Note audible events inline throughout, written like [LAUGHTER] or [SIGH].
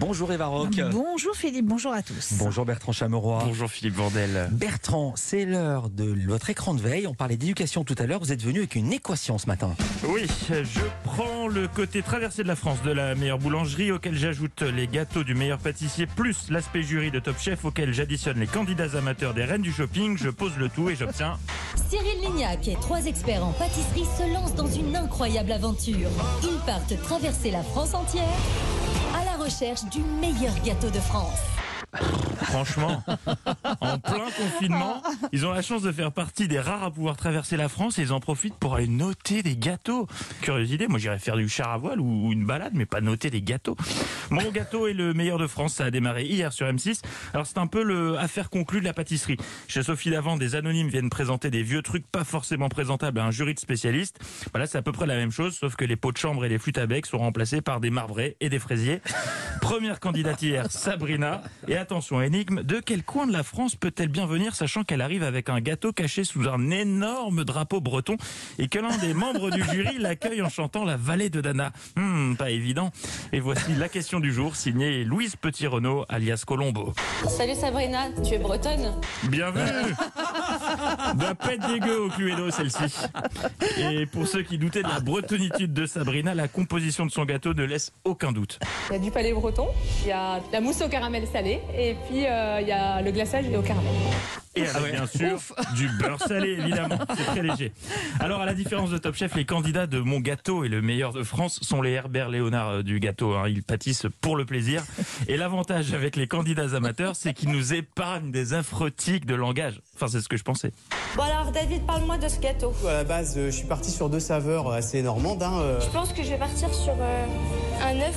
Bonjour Eva Rock. Bonjour Philippe, bonjour à tous. Bonjour Bertrand Chameroy. Bonjour Philippe Bordel. Bertrand, c'est l'heure de votre écran de veille. On parlait d'éducation tout à l'heure. Vous êtes venu avec une équation ce matin. Oui, je prends le côté traversé de la France de la meilleure boulangerie auquel j'ajoute les gâteaux du meilleur pâtissier plus l'aspect jury de Top Chef auquel j'additionne les candidats amateurs des reines du shopping. Je pose le tout et j'obtiens Cyril Lignac et trois experts en pâtisserie se lancent dans une incroyable aventure. Ils partent traverser la France entière recherche du meilleur gâteau de France. Franchement, [LAUGHS] en plein confinement, ils ont la chance de faire partie des rares à pouvoir traverser la France et ils en profitent pour aller noter des gâteaux. Curieuse idée, moi j'irais faire du char à voile ou une balade, mais pas noter des gâteaux. Mon gâteau est le meilleur de France, ça a démarré hier sur M6. Alors c'est un peu le affaire conclue de la pâtisserie. Chez Sophie Davant, des anonymes viennent présenter des vieux trucs pas forcément présentables à un jury de spécialistes. Voilà, c'est à peu près la même chose, sauf que les pots de chambre et les flûtes à bec sont remplacés par des marbrés et des fraisiers. Première candidate hier, Sabrina. Et attention, énigme, de quel coin de la France peut-elle bien venir sachant qu'elle arrive avec un gâteau caché sous un énorme drapeau breton et que l'un des membres du jury [LAUGHS] l'accueille en chantant la vallée de Dana? Hmm, pas évident. Et voici la question du jour, signée Louise Petit-Renaud, alias Colombo. Salut Sabrina, tu es bretonne? Bienvenue [LAUGHS] Doit pas être dégueu au Cluedo celle-ci. Et pour ceux qui doutaient de la bretonitude de Sabrina, la composition de son gâteau ne laisse aucun doute. Il y a du palais breton, il y a la mousse au caramel salé et puis euh, il y a le glaçage au caramel. Et avec bien sûr [LAUGHS] du beurre salé évidemment, c'est très léger. Alors à la différence de Top Chef, les candidats de Mon Gâteau et le meilleur de France sont les Herbert Léonard euh, du gâteau. hein. Ils pâtissent pour le plaisir. Et l'avantage avec les candidats amateurs, c'est qu'ils nous épargnent des tics de langage. Enfin c'est ce que je pensais. Bon alors David, parle-moi de ce gâteau. À la base, euh, je suis parti sur deux saveurs assez normandes. hein, euh. Je pense que je vais partir sur euh, un œuf.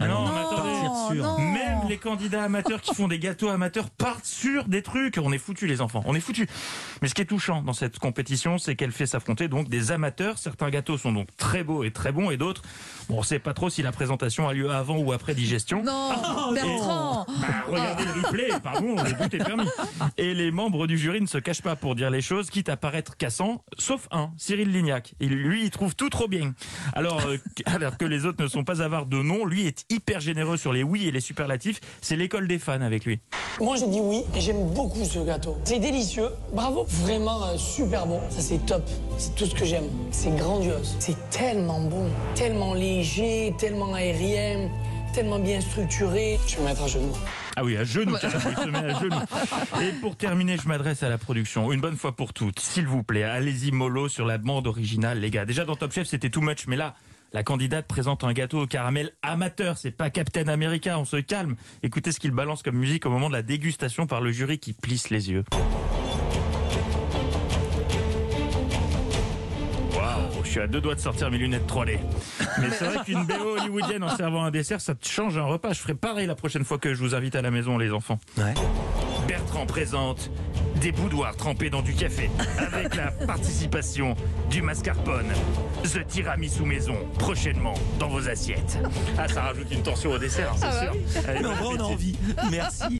Ah non, non, mais attendez. partir sur- non. Les candidats amateurs qui font des gâteaux amateurs partent sur des trucs. On est foutus les enfants, on est foutus. Mais ce qui est touchant dans cette compétition, c'est qu'elle fait s'affronter donc des amateurs. Certains gâteaux sont donc très beaux et très bons et d'autres, bon, on sait pas trop si la présentation a lieu avant ou après digestion. Non, Bertrand Bah, regardez le replay, pardon, le doute est permis. Et les membres du jury ne se cachent pas pour dire les choses, quitte à paraître cassant, sauf un, Cyril Lignac. Il, lui, il trouve tout trop bien. Alors, euh, [LAUGHS] alors que les autres ne sont pas avares de nom, lui est hyper généreux sur les oui et les superlatifs. C'est l'école des fans avec lui. Moi j'ai dit oui et j'aime beaucoup ce gâteau. C'est délicieux, bravo, vraiment euh, super bon. Ça c'est top, c'est tout ce que j'aime. C'est grandiose, c'est tellement bon, tellement léger, tellement aérien, tellement bien structuré. Je vais me mettre à genoux. Ah oui, à genoux, il se met à genoux. Et pour terminer, je m'adresse à la production. Une bonne fois pour toutes, s'il vous plaît, allez-y mollo sur la bande originale, les gars. Déjà dans Top Chef, c'était too much, mais là, la candidate présente un gâteau au caramel amateur. C'est pas Captain America, on se calme. Écoutez ce qu'il balance comme musique au moment de la dégustation par le jury qui plisse les yeux. Waouh, je suis à deux doigts de sortir mes lunettes 3D. Mais c'est vrai qu'une BO hollywoodienne en servant un dessert, ça te change un repas. Je ferai pareil la prochaine fois que je vous invite à la maison, les enfants. Ouais. Bertrand présente des boudoirs trempés dans du café avec la [LAUGHS] participation du mascarpone. The tiramisu maison, prochainement dans vos assiettes. Ah, ça rajoute une tension au dessert, hein, c'est sûr. Allez, Mais en bon vrai, on a appétit. envie. Merci.